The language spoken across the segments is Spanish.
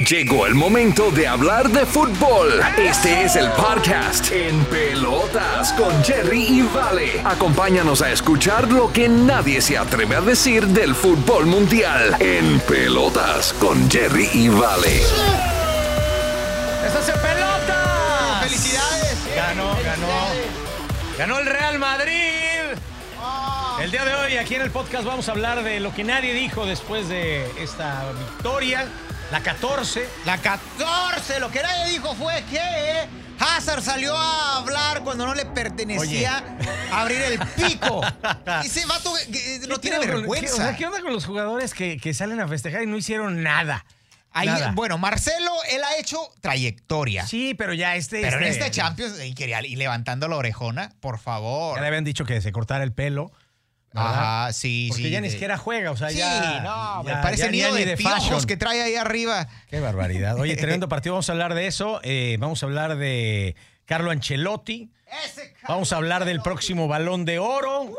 Llegó el momento de hablar de fútbol. Este es el podcast En Pelotas con Jerry y Vale. Acompáñanos a escuchar lo que nadie se atreve a decir del fútbol mundial. En Pelotas con Jerry y Vale. ¡Eso se pelota! ¡Felicidades! Ganó, ganó. Ganó el Real Madrid. Ah. El día de hoy aquí en el podcast vamos a hablar de lo que nadie dijo después de esta victoria. La 14. La 14, lo que nadie dijo fue que Hazard salió a hablar cuando no le pertenecía abrir el pico. Ese vato eh, no tiene ¿Qué- vergüenza. ¿qué, o sea, ¿qué onda con los jugadores que, que salen a festejar y no hicieron nada? Ahí, bueno, Marcelo, él ha hecho trayectoria. Sí, pero ya este. pero en este- este Champions, y, quería, y levantando la orejona, por favor. Ya le habían dicho que se cortara el pelo. ¿Verdad? Ajá, sí, Porque sí. ya ni siquiera juega, o sea, Sí, ya. no, ya- me parece ya- ya nido ni de, piojos fashion. que trae ahí arriba. Qué barbaridad. Oye, tremendo partido. Vamos a hablar de eso. Eh, vamos a hablar de Carlo Ancelotti. Ese Vamos a hablar del próximo balón de oro.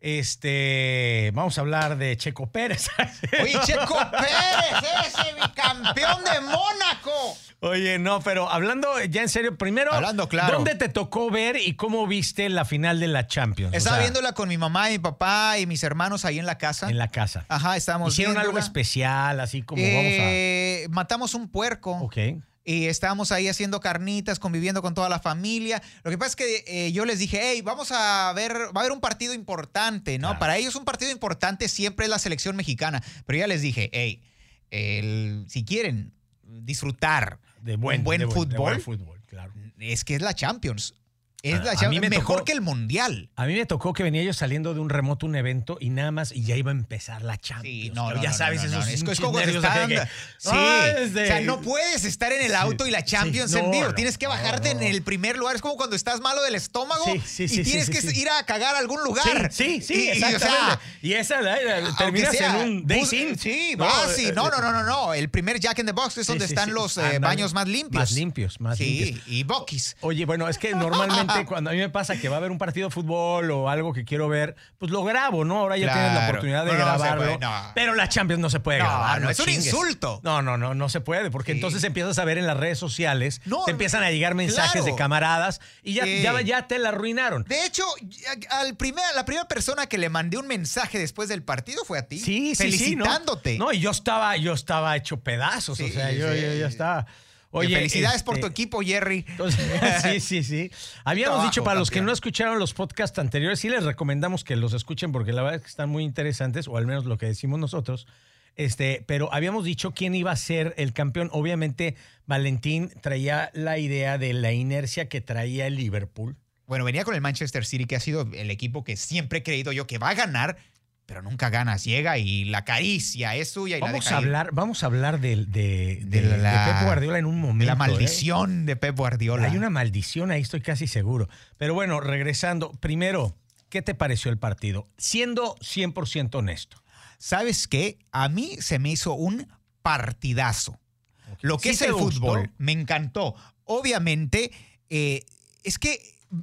Este, vamos a hablar de Checo Pérez. Oye, Checo Pérez, ese bicampeón de Mónaco. Oye, no, pero hablando ya en serio, primero, Hablando claro. ¿dónde te tocó ver y cómo viste la final de la Champions? O Estaba sea, viéndola con mi mamá y mi papá y mis hermanos ahí en la casa. en la casa. Ajá, estábamos Hicieron algo especial, así como Eh, Matamos un puerco. vamos a. Ok. Y estábamos ahí haciendo carnitas, conviviendo con toda la familia. Lo que pasa es que eh, yo les dije, hey, vamos a ver, va a haber un partido importante, ¿no? Claro. Para ellos un partido importante siempre es la selección mexicana. Pero ya les dije, hey, el- si quieren disfrutar De buen, un buen de de fútbol, buen fútbol, claro. es que es la Champions. Es Ah, la Champions. me Mejor tocó- que el Mundial. A mí me tocó que venía yo saliendo de un remoto, un evento, y nada más, y ya iba a empezar la Champions. Sí, no, ya no, sabes, esos. Es, es como están- que- Sí. Ay, O sea, no puedes estar en el auto y la Champions Sí, en vivo. tienes que bajarte en el primer lugar. Es como cuando estás malo del estómago Sí, sí, sí, y sí, tienes sí, que sí. ir a cagar a algún lugar. Sí, sí, sí, Y- y, o sea, exactamente. Y, esa la- la- terminas sea, en un in. Sí, No, vas, sí. eh, No, eh, no, no, no, no. El primer Jack in the Box es Sí, donde sí, están sí. los eh, baños más limpios. Más limpios, más sí, limpios. y boquis. Oye, bueno, es que normalmente cuando a mí me pasa que va a haber un partido de fútbol o algo que quiero ver, pues lo grabo, ¿no? Ahora ya tienes la oportunidad de No, no, se grabarlo. puede, no. Pero la Champions no se puede No, grabar. no, es un insulto. No, no, no, no se puede, porque Sí. entonces empiezas a ver en las redes sociales, No, te empiezan a llegar mensajes claro. de camaradas y ya, Sí. ya, ya te la arruinaron. De hecho, al primer, la primera persona que le mandé un mensaje después del partido fue a ti. Sí, sí, sí. ¿no? Felicitándote. No, y yo estaba, yo estaba hecho pedazos. o sea, yo, yo ya estaba. Oye, felicidades por este, tu equipo, Jerry. Entonces, sí, sí, sí. Habíamos Trabajo, dicho para los que no escucharon los podcasts anteriores, sí les recomendamos que los escuchen porque la verdad es que están muy interesantes, o al menos lo que decimos nosotros. Este, pero habíamos dicho quién iba a ser el campeón. Obviamente, Valentín traía la idea de la inercia que traía el Liverpool. Bueno, venía con el Manchester City, que ha sido el equipo que siempre he creído yo que va a ganar, pero nunca gana. Llega y la acaricia es suya y la Vamos deja a ir. hablar, vamos a hablar de, de, De de- la- Pep Guardiola en un momento. De la ¿eh? maldición de Pep Guardiola. Hay una maldición ahí, estoy casi seguro. Pero bueno, regresando, primero, ¿qué te pareció el partido? Siendo 100% honesto. ¿Sabes qué? A mí se me hizo un partidazo. Lo que ¿Sí es el gustó? fútbol me encantó. Obviamente, eh, es que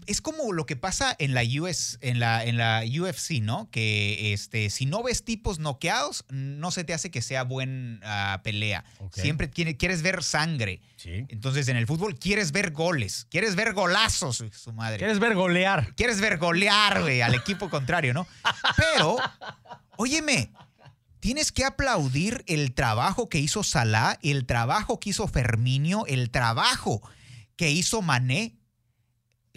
es como lo que pasa en la, US, en la, en la UFC, ¿no? Que este, si no ves tipos noqueados, no se te hace que sea buena pelea. Ok. Siempre tiene- quieres ver sangre. Sí. Entonces, en el fútbol quieres ver goles, quieres ver golazos, su madre. ¿Quieres ver golear? Quieres ver golear, güey, al equipo contrario, ¿no? Pero, óyeme, tienes que aplaudir el trabajo que hizo Salah, el trabajo que hizo Ferminio, el trabajo que hizo Mané.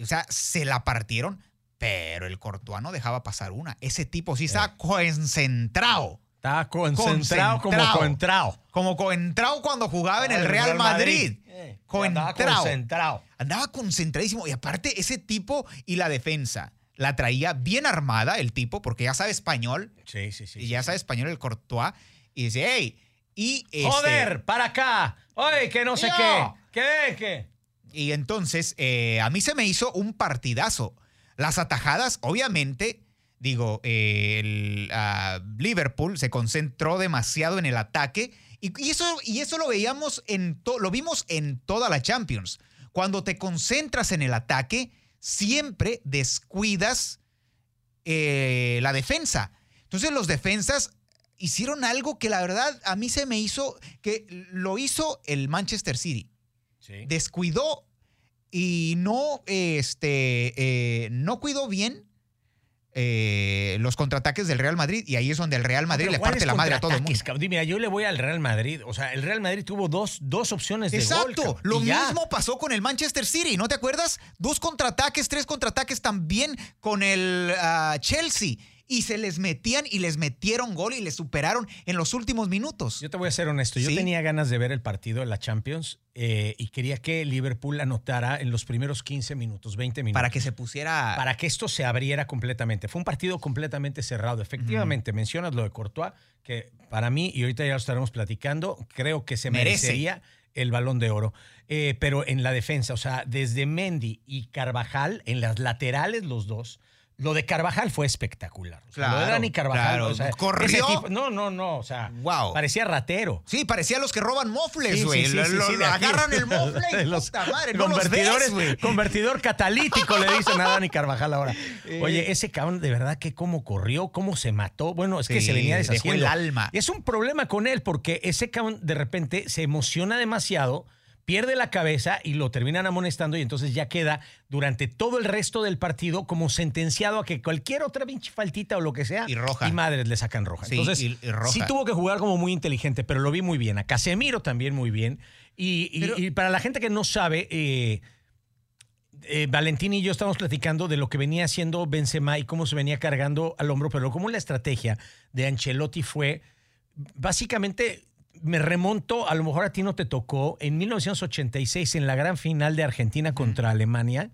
O sea, se la partieron, pero el Courtois no dejaba pasar una. Ese tipo sí estaba concentrado. Estaba concentrado, como Concentrado. coentrado. Como coentrado cuando jugaba en el Real Madrid. Eh, Coentrao. andaba concentrado. Andaba concentradísimo. Y aparte, ese tipo y la defensa la traía bien armada, el tipo, porque ya sabe español. Sí, sí, sí. y ya sabe español el Courtois. Y dice, hey, y este- Joder, para acá. Oye, que no sé No. qué. ¿Qué? ¿Qué? Y entonces, eh, a mí se me hizo un partidazo. Las atajadas, obviamente, digo, eh, el ah, Liverpool se concentró demasiado en el ataque. Y, eso, y eso lo veíamos en lo vimos en toda la Champions. Cuando te concentras en el ataque, siempre descuidas eh, la defensa. Entonces, los defensas hicieron algo que la verdad a mí se me hizo, que lo hizo el Manchester City. Descuidó y no, este, eh, no cuidó bien eh, los contraataques del Real Madrid y ahí es donde el Real Madrid le parte la madre a todo el mundo. Dime, yo le voy al Real Madrid. O sea, el Real Madrid tuvo dos, dos opciones de Exacto. gol. Exacto. Lo mismo pasó con el Manchester City, ¿no te acuerdas? Dos contraataques, tres contraataques también con el ah, Chelsea y se les metían y les metieron gol y les superaron en los últimos minutos. Yo te voy a ser honesto, yo tenía ganas de ver el partido de la Champions eh, y quería que Liverpool anotara en los primeros 15 minutos, 20 minutos. Para que se pusiera... Para que esto se abriera completamente. Fue un partido completamente cerrado. Efectivamente, mencionas lo de Courtois, que para mí, y ahorita ya lo estaremos platicando, creo que se merecería el balón de oro. Eh, pero en la defensa, o sea, desde Mendy y Carvajal, en las laterales los dos, lo de Carvajal fue espectacular. lo de Dani Carvajal. ¿Corrió? no, no, no. O sea, parecía ratero. Sí, parecía los que roban mofles, güey. Sí, agarran el mofle los madre, convertidores, Convertidor catalítico le dicen a Dani Carvajal ahora. Oye, ese cabrón, de verdad que cómo corrió, cómo se mató. Bueno, es que se venía deshaciendo. el alma. Y es un problema con él porque ese cabrón de repente se emociona demasiado pierde la cabeza y lo terminan amonestando y entonces ya queda durante todo el resto del partido como sentenciado a que cualquier otra pinche faltita o lo que sea y roja y madres le sacan roja. entonces sí tuvo que jugar como muy inteligente, pero lo vi muy bien. A Casemiro también muy bien. Y, para la gente que no sabe, eh, eh, Valentín y yo estamos platicando de lo que venía haciendo Benzema y cómo se venía cargando al hombro, pero como la estrategia de Ancelotti fue básicamente me remonto, a lo mejor a ti no te tocó, en 1986 en la gran final de Argentina contra Alemania,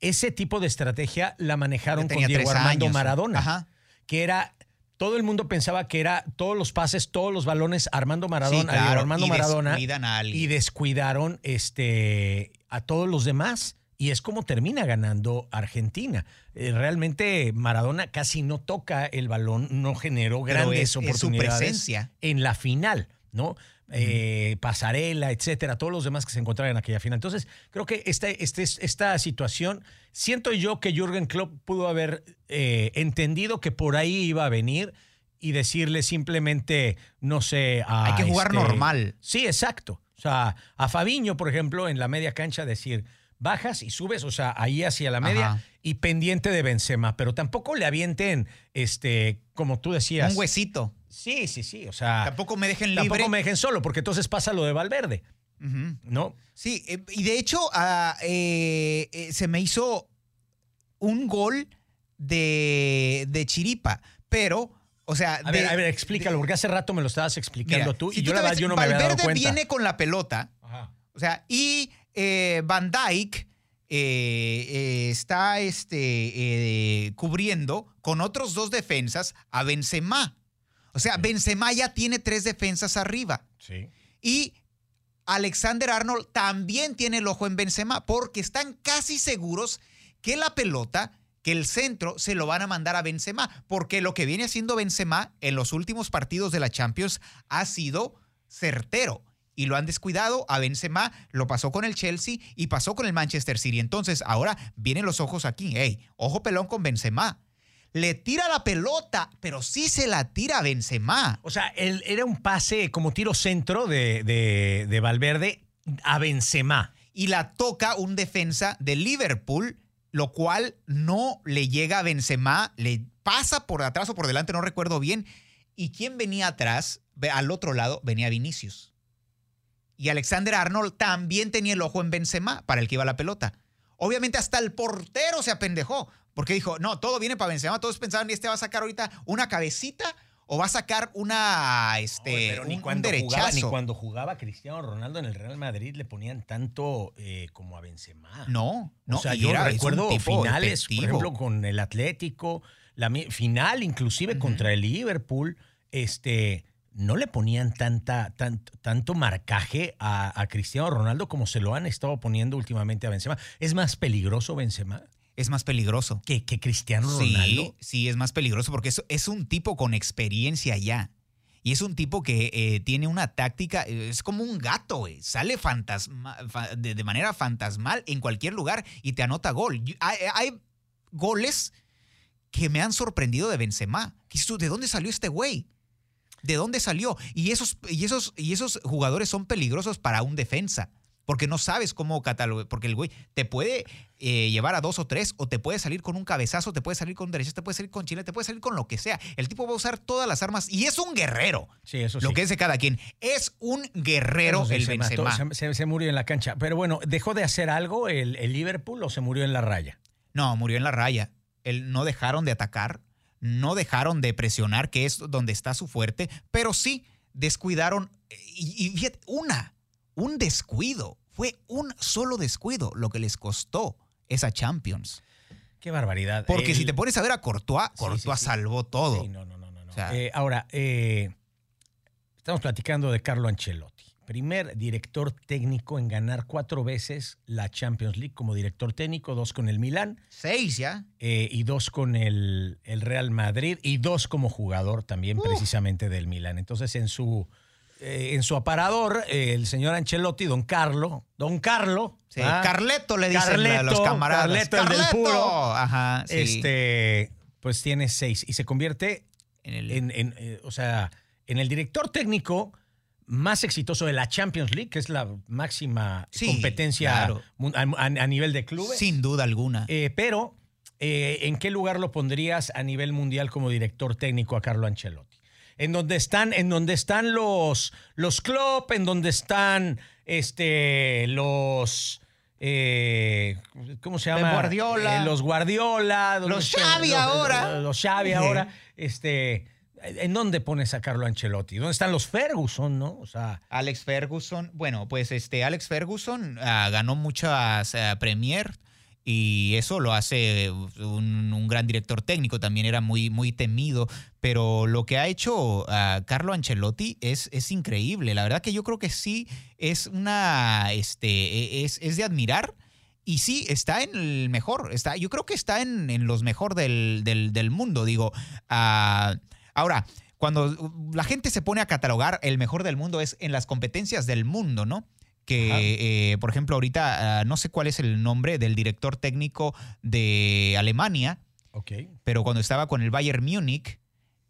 ese tipo de estrategia la manejaron con Diego Armando Maradona, que era todo el mundo pensaba que era todos los pases, todos los balones Armando Maradona, Armando y Maradona y descuidaron este a todos los demás y es como termina ganando Argentina. Eh, realmente Maradona casi no toca el balón, no generó grandes oportunidades en la final. ¿No? Eh, pasarela, etcétera, todos los demás que se encontraban en aquella final. Entonces, creo que este, este, esta situación, siento yo que Jürgen Klopp pudo haber eh, entendido que por ahí iba a venir y decirle simplemente, no sé, Hay que jugar este, normal. Sí, exacto. O sea, a Fabiño, por ejemplo, en la media cancha decir, bajas y subes, o sea, ahí hacia la media y pendiente de Benzema, pero tampoco le avienten, este, como tú decías. Un huesito. Sí, sí, sí. O sea. Tampoco me dejen libre. Tampoco me dejen solo, porque entonces pasa lo de Valverde. ¿No? Sí, eh, y de hecho, ah, eh, eh, se me hizo un gol de, de Chiripa, pero. O sea, a, ver, a ver, explícalo, porque hace rato me lo estabas explicando tú y yo, la verdad, yo no me había dado cuenta. viene con la pelota, o sea, y Van Dyke está este, cubriendo con otros dos defensas a Benzema. O sea, Benzema ya tiene tres defensas arriba. Sí. Y Alexander Arnold también tiene el ojo en Benzema porque están casi seguros que la pelota, que el centro se lo van a mandar a Benzema, porque lo que viene haciendo Benzema en los últimos partidos de la Champions ha sido certero y lo han descuidado. A Benzema lo pasó con el Chelsea y pasó con el Manchester City. Entonces, ahora vienen los ojos aquí. Hey, ojo pelón con Benzema le tira la pelota, pero sí se la tira a Benzema. O sea, él, era un pase como tiro centro de, de, Valverde a Benzema. Y la toca un defensa de Liverpool, lo cual no le llega a Benzema, le pasa por atrás o por delante, no recuerdo bien. ¿Y quién venía atrás? Al otro lado venía Vinicius. Y Alexander Arnold también tenía el ojo en Benzema para el que iba la pelota. Obviamente hasta el portero se apendejó, porque dijo, no, todo viene para Benzema. Todos pensaban, este va a sacar ahorita una cabecita o va a sacar una, este, ni cuando Jugaba, ni cuando jugaba Cristiano Ronaldo en el Real Madrid le ponían tanto eh, como a Benzema. No, no. O sea, yo recuerdo finales, por ejemplo, con el Atlético, la final inclusive contra el Liverpool, este no le ponían tanta, tanto marcaje a, a, Cristiano Ronaldo como se lo han estado poniendo últimamente a Benzema. ¿Es más peligroso Benzema? es más peligroso. ¿Que, que Cristiano Ronaldo? Sí, sí, es más peligroso porque es, es un tipo con experiencia ya. Y es un tipo que eh, tiene una táctica, es como un gato, sale fantasma, de, manera fantasmal en cualquier lugar y te anota gol. Hay, hay goles que me han sorprendido de Benzema. ¿De dónde salió este güey? ¿De dónde salió? Y esos, y esos, y esos jugadores son peligrosos para un defensa. Porque no sabes cómo catalogar. Porque el güey te puede eh, llevar a dos o tres, o te puede salir con un cabezazo, te puede salir con derecha, te puede salir con chile, te puede salir con lo que sea. El tipo va a usar todas las armas y es un guerrero. Sí, eso Lo sí. que es de cada quien. Es un guerrero sí, el se, Benzema. se- se- se murió en la cancha. Pero bueno, ¿dejó de hacer algo el, el Liverpool o se murió en la raya? No, murió en la raya. Él no dejaron de atacar, no dejaron de presionar, que es donde está su fuerte, pero sí descuidaron. Y, una, un descuido. Fue un solo descuido lo que les costó esa Champions. Qué barbaridad. Porque El- si te pones a ver a Courtois, Courtois sí, sí. salvó todo. Sí, no, no, no, no. no. O sea- Eh, ahora, eh, estamos platicando de Carlo Ancelotti. Primer director técnico en ganar cuatro veces la Champions League como director técnico, dos con el Milán Seis ya. eh, y dos con el, el Real Madrid y dos como jugador también precisamente del Milán. Entonces en su, eh, en su aparador, eh, el señor Ancelotti, don Carlo, don Carlo, Sí, ¿ah? Carleto le dicen Carleto, los camaradas. Carleto, el del puro. Ajá, sí. este, pues tiene seis y se convierte En el- en, en, o sea, en el director técnico más exitoso de la Champions League, que es la máxima Sí, competencia claro. a, a- a nivel de clubes. sin duda alguna. Eh, pero, eh, ¿en qué lugar lo pondrías a nivel mundial como director técnico a Carlo Ancelotti? En donde están, en donde están los, los Klopp, en donde están este, los. eh, ¿Cómo se llama? Guardiola. Los Guardiola. Los Xavi ahora. Los, Xavi ahora. Este, ¿En dónde pones a Carlo Ancelotti? ¿Dónde están los Ferguson, no? O sea, Alex Ferguson, bueno, pues este Alex Ferguson ah, ganó muchas ah, Premier y eso lo hace un, un gran director técnico, también era muy, muy temido, pero lo que ha hecho ah, Carlo Ancelotti es, es increíble, la verdad que yo creo que sí es una, este, es, es de admirar. Y sí, está en el mejor. Está, yo creo que está en, en los mejor del, del- mundo. Digo, ahora, cuando la gente se pone a catalogar el mejor del mundo es en las competencias del mundo, ¿no? Que, eh, por ejemplo, ahorita ah, no sé cuál es el nombre del director técnico de Alemania, ok. pero cuando estaba con el Bayern Múnich,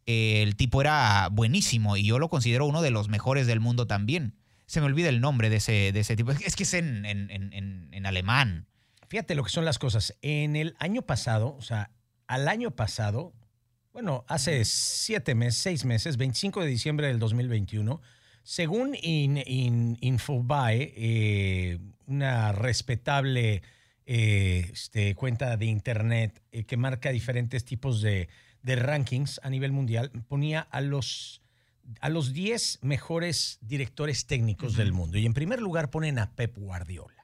eh, el tipo era buenísimo y yo lo considero uno de los mejores del mundo también. Se me olvida el nombre de ese, de ese tipo. Es que es en, en- en- en- en alemán. Fíjate lo que son las cosas. En el año pasado, o sea, al año pasado, bueno, hace siete meses, seis meses, 25 de diciembre del 2021, según In- In- Infobae, eh, una respetable eh, este, cuenta de internet eh, que marca diferentes tipos de, de rankings a nivel mundial, ponía a los, a los 10 mejores directores técnicos del mundo. Y en primer lugar ponen a Pep Guardiola.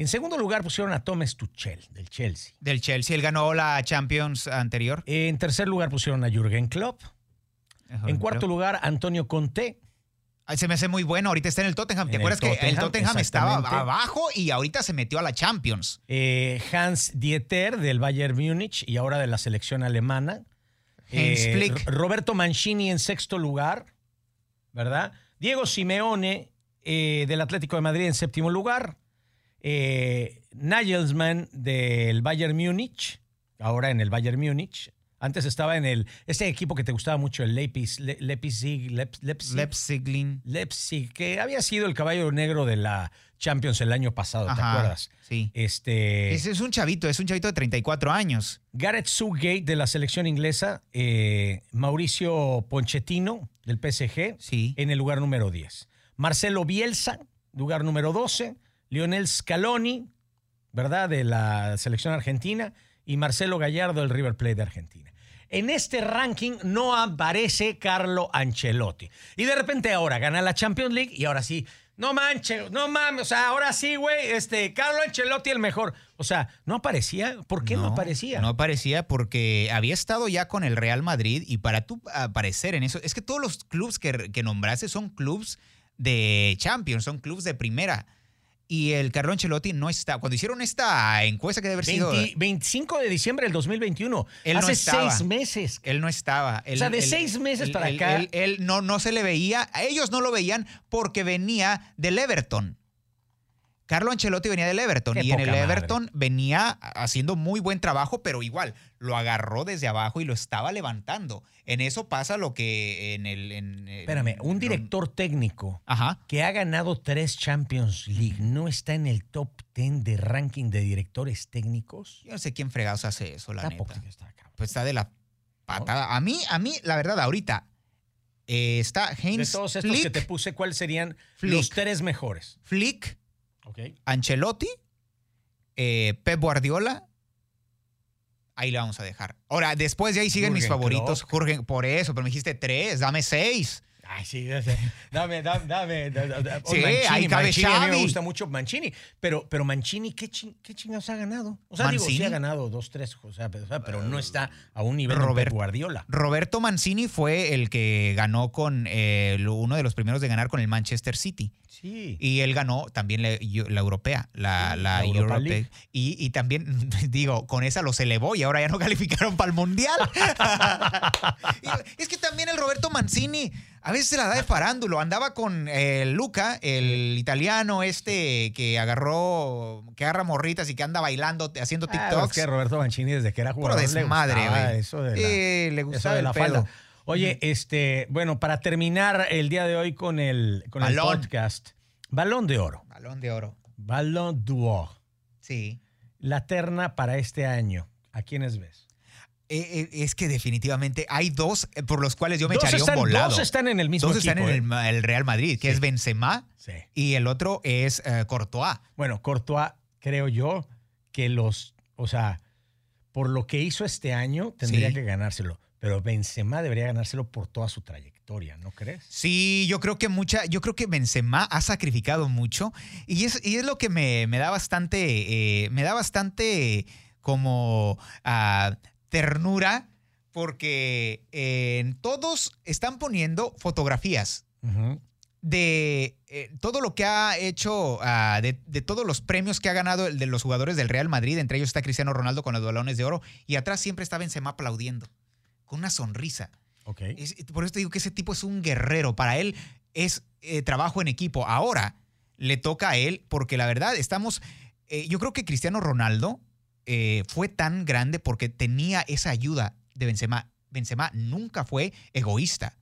En segundo lugar pusieron a Thomas Tuchel, del Chelsea. Del Chelsea, él ganó la Champions anterior. En tercer lugar pusieron a Jürgen Klopp. En cuarto lugar, Antonio Conte. Ay, Se me hace muy bueno. Ahorita está en el Tottenham. ¿Te En el acuerdas que el Tottenham, Tottenham estaba abajo y ahorita se metió a la Champions? Eh, Hans Dieter del Bayern Múnich y ahora de la selección alemana. Hans Eh, Flick. Roberto Mancini en sexto lugar, ¿verdad? Diego Simeone eh, del Atlético de Madrid en séptimo lugar. Eh, Nagelsmann del Bayern Múnich, ahora en el Bayern Múnich. Antes estaba en el ese equipo que te gustaba mucho, el Leipzig, Le- Leipzig, Leip- Leipzig, Leipzig. Leipzig, que había sido el caballo negro de la Champions el año pasado, ¿te Ajá, acuerdas? Sí. Este, es un chavito, es un chavito de 34 años. Gareth Southgate de la selección inglesa, eh, Mauricio Pochettino del PSG Sí. en el lugar número 10. Marcelo Bielsa, lugar número 12. Lionel Scaloni, ¿verdad? De la selección argentina. Y Marcelo Gallardo del River Plate de Argentina. En este ranking no aparece Carlo Ancelotti. Y de repente ahora gana la Champions League y ahora sí. No manches, no mames, o sea, ahora sí, güey, este, Carlo Ancelotti el mejor. O sea, ¿no aparecía? ¿Por qué no, aparecía? No aparecía porque había estado ya con el Real Madrid y para tú aparecer en eso, es que todos los clubes que, que nombraste son clubes de Champions, son clubes de primera. Y el Carlo Ancelotti no está. Cuando hicieron esta encuesta que debe haber sido. 20 25 de diciembre del 2021. Él no Hace estaba. seis meses. Él no estaba. Él- sea, de él- seis meses él- para acá. Él, él no, no se le veía. A ellos no lo veían porque venía del Everton. Carlo Ancelotti venía del Everton Qué y en el madre. Everton venía haciendo muy buen trabajo, pero igual lo agarró desde abajo y lo estaba levantando. En eso pasa lo que en el... En, en- Espérame, un director técnico Ajá. que ha ganado tres Champions League no está en el top 10 de ranking de directores técnicos. Yo no sé quién fregados hace eso, la Tampoco neta. está acá. Pues está de la patada. A mí, a mí, la verdad, ahorita eh, está De Heinz todos estos Flick, que te puse, ¿cuáles serían Flick. los tres mejores? Flick, Ancelotti, eh, Pep Guardiola. Ahí le vamos a dejar. Ahora, después de ahí siguen mis favoritos. Klopp. Jürgen- por eso, pero me dijiste tres, dame seis. Ay, sí, dame, dame, dame. dame, dame, dame. Sí, ahí cabe Mancini, a mí me gusta mucho Mancini, pero, pero Mancini, ¿qué, chin- qué chingados ha ganado? O sea, digo, sí Mancini. ha ganado dos, tres, o sea, pero, no está a un nivel Robert- de Guardiola. Roberto Mancini fue el que ganó con eh, uno de los primeros de ganar con el Manchester City. Sí. Y él ganó también la, la europea, la, Sí, la la Europa Europe- League. Y, y también, digo, con esa los elevó y ahora ya no calificaron para el Mundial. Es que también el Roberto Mancini a veces se la da de farándulo. Andaba con eh, Luca, el italiano este que agarró, que agarra morritas y que anda bailando, haciendo Ah, es TikToks. que Roberto Mancini desde que era jugador le desmadre, güey. Eso de la, Eh, le eso gustaba de el la pedo. falda. Oye, este, bueno, para terminar el día de hoy con el, con el Balón. podcast, Balón de Oro, Balón de oro. Balón d'Or, Sí. la terna para este año. ¿A quiénes ves? Eh, eh, es que definitivamente hay dos eh, por los cuales yo me dos, echaría están, un volado. dos están en el mismo Dos equipo. están en el, Real Madrid, que Sí. es Benzema Sí. y el otro es eh, Courtois. Bueno, Courtois, creo yo que los, o sea, por lo que hizo este año, tendría Sí. que ganárselo. Pero Benzema debería ganárselo por toda su trayectoria, ¿no crees? Sí, yo creo que mucha, yo creo que Benzema ha sacrificado mucho y es, y es lo que me, me da bastante, eh, me da bastante como ah, ternura porque eh, todos están poniendo fotografías de eh, todo lo que ha hecho, ah, de, de todos los premios que ha ganado el de los jugadores del Real Madrid, entre ellos está Cristiano Ronaldo con los balones de oro, y atrás siempre está Benzema aplaudiendo, con una sonrisa. Es- por eso te digo que ese tipo es un guerrero, para él es eh, trabajo en equipo. Ahora le toca a él, porque la verdad estamos, eh, yo creo que Cristiano Ronaldo eh, fue tan grande porque tenía esa ayuda de Benzema. Benzema nunca fue egoísta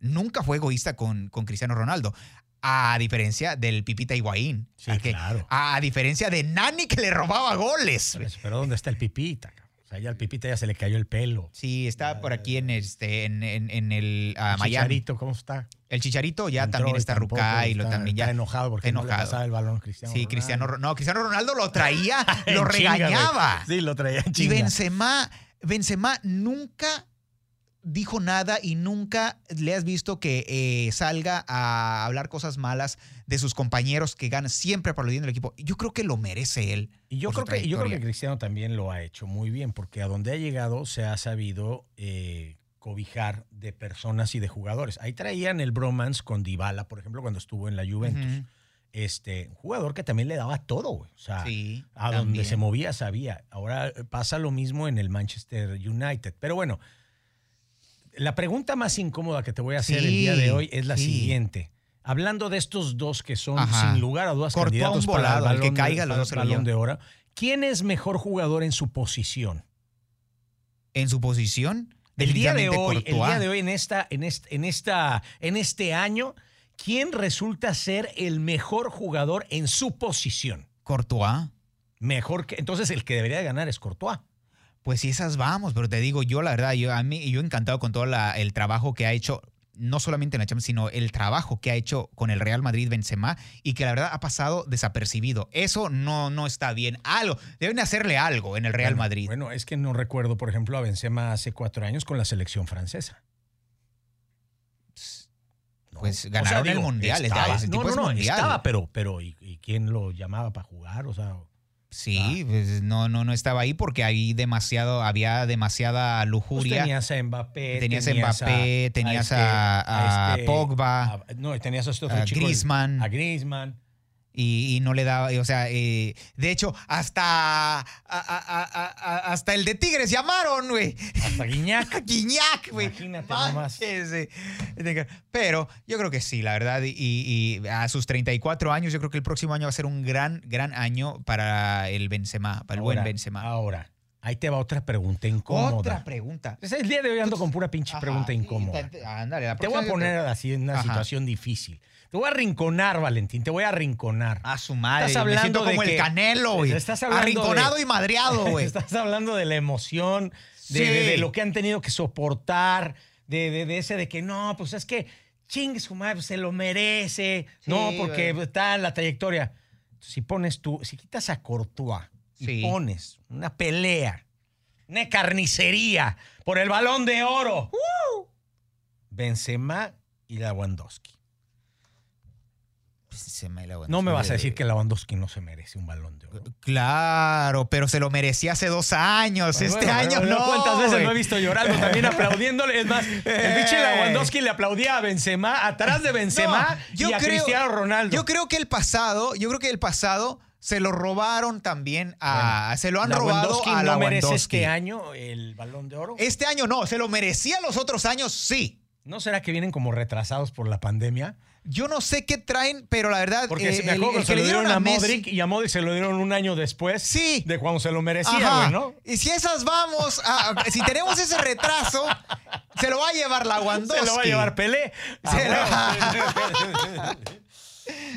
nunca fue egoísta con, con Cristiano Ronaldo. A diferencia del Pipita Higuaín. Sí, que- claro. a diferencia de Nani que le robaba goles. Pero, pero ¿dónde está el pipita? O sea, ya al pipita ya se le cayó el pelo. Sí, está por aquí en este en, en- en el El Miami. ¿cómo está? El Chicharito ya Entró también y está tampoco Ruca y lo está- también ya. Está enojado porque no le pasaba el balón a Cristiano sí, Cristiano Ronaldo. Ro- no, Cristiano Ronaldo lo traía, lo regañaba. Sí, lo traía en Y chinga. Benzema, Benzema nunca dijo nada y nunca le has visto que eh, salga a hablar cosas malas de sus compañeros que ganan siempre aplaudiendo el equipo. Yo creo que lo merece él. Y yo creo, que, yo creo que. Cristiano también lo ha hecho muy bien, porque a donde ha llegado se ha sabido eh, cobijar de personas y de jugadores. Ahí traían el bromance con Dybala, por ejemplo, cuando estuvo en la Juventus. Este, un jugador que también le daba todo, güey. O sea, Sí, a donde se movía sabía. Ahora eh, pasa lo mismo en el Manchester United. Pero bueno, la pregunta más incómoda que te voy a hacer el día de hoy es la sí. siguiente. Hablando de estos dos que son Ajá. sin lugar a dudas Cortó candidatos un para el que balón, de- caiga, los dos balón de oro, ¿quién es mejor jugador en su posición? En su posición, El día de hoy, el día de hoy en esta, en este, en esta, en este año, ¿quién resulta ser el mejor jugador en su posición? Courtois. Mejor que, entonces el que debería de ganar es Courtois. Pues sí, esas vamos, pero te digo, yo la verdad, yo a mí, yo encantado con todo la- el trabajo que ha hecho, no solamente en la Champions, sino el trabajo que ha hecho con el Real Madrid Benzema y que la verdad ha pasado desapercibido. Eso no, no está bien. Algo, deben hacerle algo en el Real Bueno, Madrid. Bueno, es que no recuerdo, por ejemplo, a Benzema hace cuatro años con la selección francesa. No. Pues O ganaron sea, el Mundial, Estaba, ese no, no, no, mundial. estaba, pero, pero ¿y, y quién lo llamaba para jugar? O sea, Sí, pues no, no, no estaba ahí porque ahí demasiado, había demasiada pues lujuria. tenías a Mbappé, Tenías a Mbappé, tenías a- a Pogba, a- no, tenías a este otro a chico, el- Griezmann. a Griezmann. Y, y no le daba, o sea, eh, de hecho, hasta, a- a- a- a- hasta el de Tigres llamaron, güey. Hasta Guiñac. Guiñac, güey. Imagínate nomás. Pero yo creo que sí, la verdad. Y, y a sus 34 años, yo creo que el próximo año va a ser un gran, gran año para el Benzema, para el buen Benzema. Ahora, ahí te va otra pregunta incómoda. Otra pregunta. Es el día de hoy ando con pura pinche Ajá, pregunta incómoda. te- Ándale, la Te voy a poner así en una Ajá. situación difícil. Te voy a arrinconar, Valentín. Te voy a arrinconar. A su madre. Estás hablando siento de como que- el canelo, güey. Estás hablando Arrinconado de- y madreado, güey. Estás hablando de la emoción, de, Sí. de- de lo que han tenido que soportar, de, ese de que no, pues es que chingue su madre, pues se lo merece. no, porque está en la trayectoria. Si pones tú, si quitas a Courtois Sí. y pones una pelea, una carnicería por el balón de oro, Benzema y Lewandowski. No me vas a decir que Lewandowski no se merece un balón de oro. Claro, pero se lo merecía hace dos años. Bueno, este bueno, año no. ¿Cuántas veces lo he visto llorando también aplaudiéndole? Es más, el pinche Ey. Lewandowski le aplaudía a Benzema, atrás de Benzema No, yo y a creo- Cristiano Ronaldo. Yo creo que el pasado, yo creo que el pasado se lo robaron también a. se lo han robado a no merece este año el balón de oro. Este año no, se lo merecía los otros años, sí. ¿No será que vienen como retrasados por la pandemia? Yo no sé qué traen, pero la verdad, Porque eh, me el- acuerdo el que se lo le dieron dieron a, a Messi- Modric y a Modric se lo dieron un año después Sí. de cuando se lo merecía, güey, ¿no? Y si esas vamos, a- si tenemos ese retraso, se lo va a llevar Lewandowski. Se lo va a llevar Pelé. Se Ah, bueno.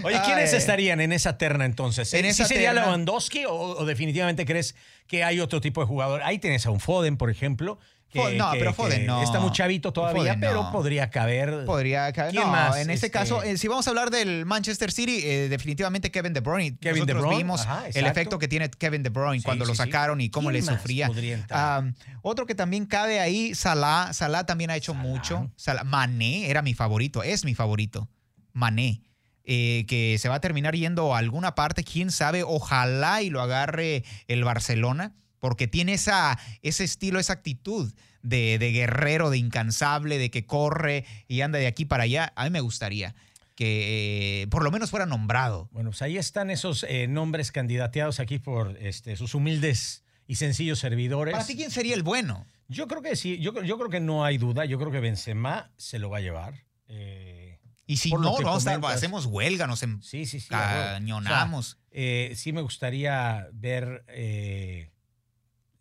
Oye, ¿quiénes Ay. estarían en esa terna entonces? En ¿Sí esa sería terna. Lewandowski o, o definitivamente crees que hay otro tipo de jugador? Ahí tienes a un Foden, por ejemplo. que- Fo- no, que- pero que Foden no. Está muy chavito todavía, Foden no. pero podría caber. Podría caber. ¿Quién no, más? en este, Este- caso, eh, si vamos a hablar del Manchester City, eh, definitivamente Kevin De Bruyne. Kevin De Nosotros Bruyne, vimos ajá, el exacto. efecto que tiene Kevin De Bruyne Sí, cuando lo sí. sacaron y cómo ¿Quién le más sufría. podría entrar? Otro que también cabe ahí, Salah. Salah también ha hecho mucho. Salah- Mané era mi favorito, es mi favorito. Mané. Eh, que se va a terminar yendo a alguna parte, quién sabe, ojalá y lo agarre el Barcelona, porque tiene esa, ese estilo, esa actitud de, de guerrero, de incansable, de que corre y anda de aquí para allá. A mí me gustaría que eh, por lo menos fuera nombrado. Bueno, pues ahí están esos eh, nombres candidateados aquí por este, sus humildes y sencillos servidores. Para ti, ¿quién sería el bueno? Yo creo que sí, yo, yo creo que no hay duda. Yo creo que Benzema se lo va a llevar. Eh, Y si no, a estar- hacemos huelga, nos sí, sí, sí. O sea, eh, sí me gustaría ver. eh,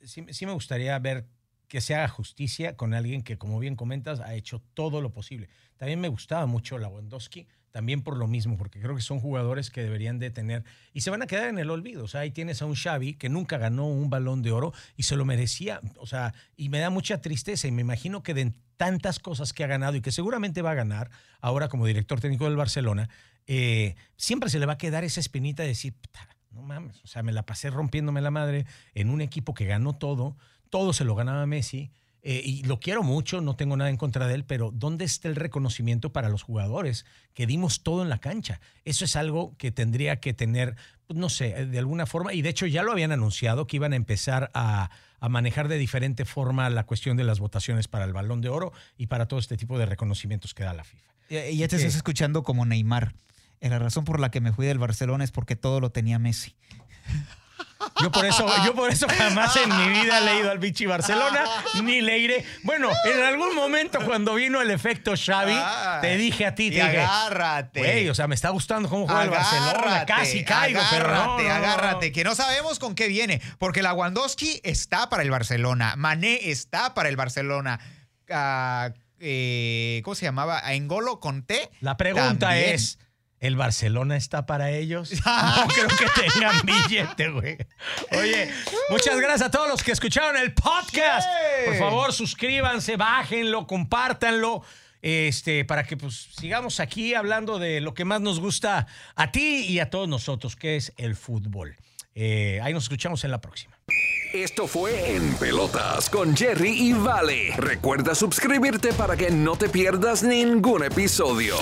sí, sí me gustaría ver que se haga justicia con alguien que, como bien comentas, ha hecho todo lo posible. También me gustaba mucho Lewandowski, también por lo mismo, porque creo que son jugadores que deberían de tener y se van a quedar en el olvido. O sea, ahí tienes a un Xavi que nunca ganó un balón de oro y se lo merecía. O sea, y me da mucha tristeza y me imagino que de tantas cosas que ha ganado y que seguramente va a ganar ahora como director técnico del Barcelona, eh, siempre se le va a quedar esa espinita de decir, "Puta, no mames, o sea, me la pasé rompiéndome la madre en un equipo que ganó todo, todo se lo ganaba Messi. Eh, y lo quiero mucho, no tengo nada en contra de él, pero ¿dónde está el reconocimiento para los jugadores que dimos todo en la cancha? Eso es algo que tendría que tener, pues, no sé, de alguna forma, y de hecho ya lo habían anunciado que iban a empezar a, a manejar de diferente forma la cuestión de las votaciones para el balón de oro y para todo este tipo de reconocimientos que da la FIFA. Y ya te estás escuchando como Neymar. Eh, La razón por la que me fui del Barcelona es porque todo lo tenía Messi. Yo por eso, yo por eso jamás en mi vida he leído al Vichy Barcelona, ni le iré. Bueno, en algún momento cuando vino el efecto Xavi, Ah, te dije a ti, y te dije, agárrate. güey, o sea, me está gustando cómo juega el Barcelona, casi caigo, pero no, agárrate, no, no, agárrate, que no sabemos con qué viene, porque Lewandowski está para el Barcelona, Mané está para el Barcelona, ah, eh, ¿cómo se llamaba? Engolo Conté. La pregunta también. es, ¿el Barcelona está para ellos? No creo que tengan billete, güey. Oye, muchas gracias a todos los que escucharon el podcast. Por favor, suscríbanse, bájenlo, compártanlo. Este, para que pues sigamos aquí hablando de lo que más nos gusta a ti y a todos nosotros, que es el fútbol. Eh, ahí nos escuchamos en la próxima. Esto fue En Pelotas con Jerry y Vale. Recuerda suscribirte para que no te pierdas ningún episodio.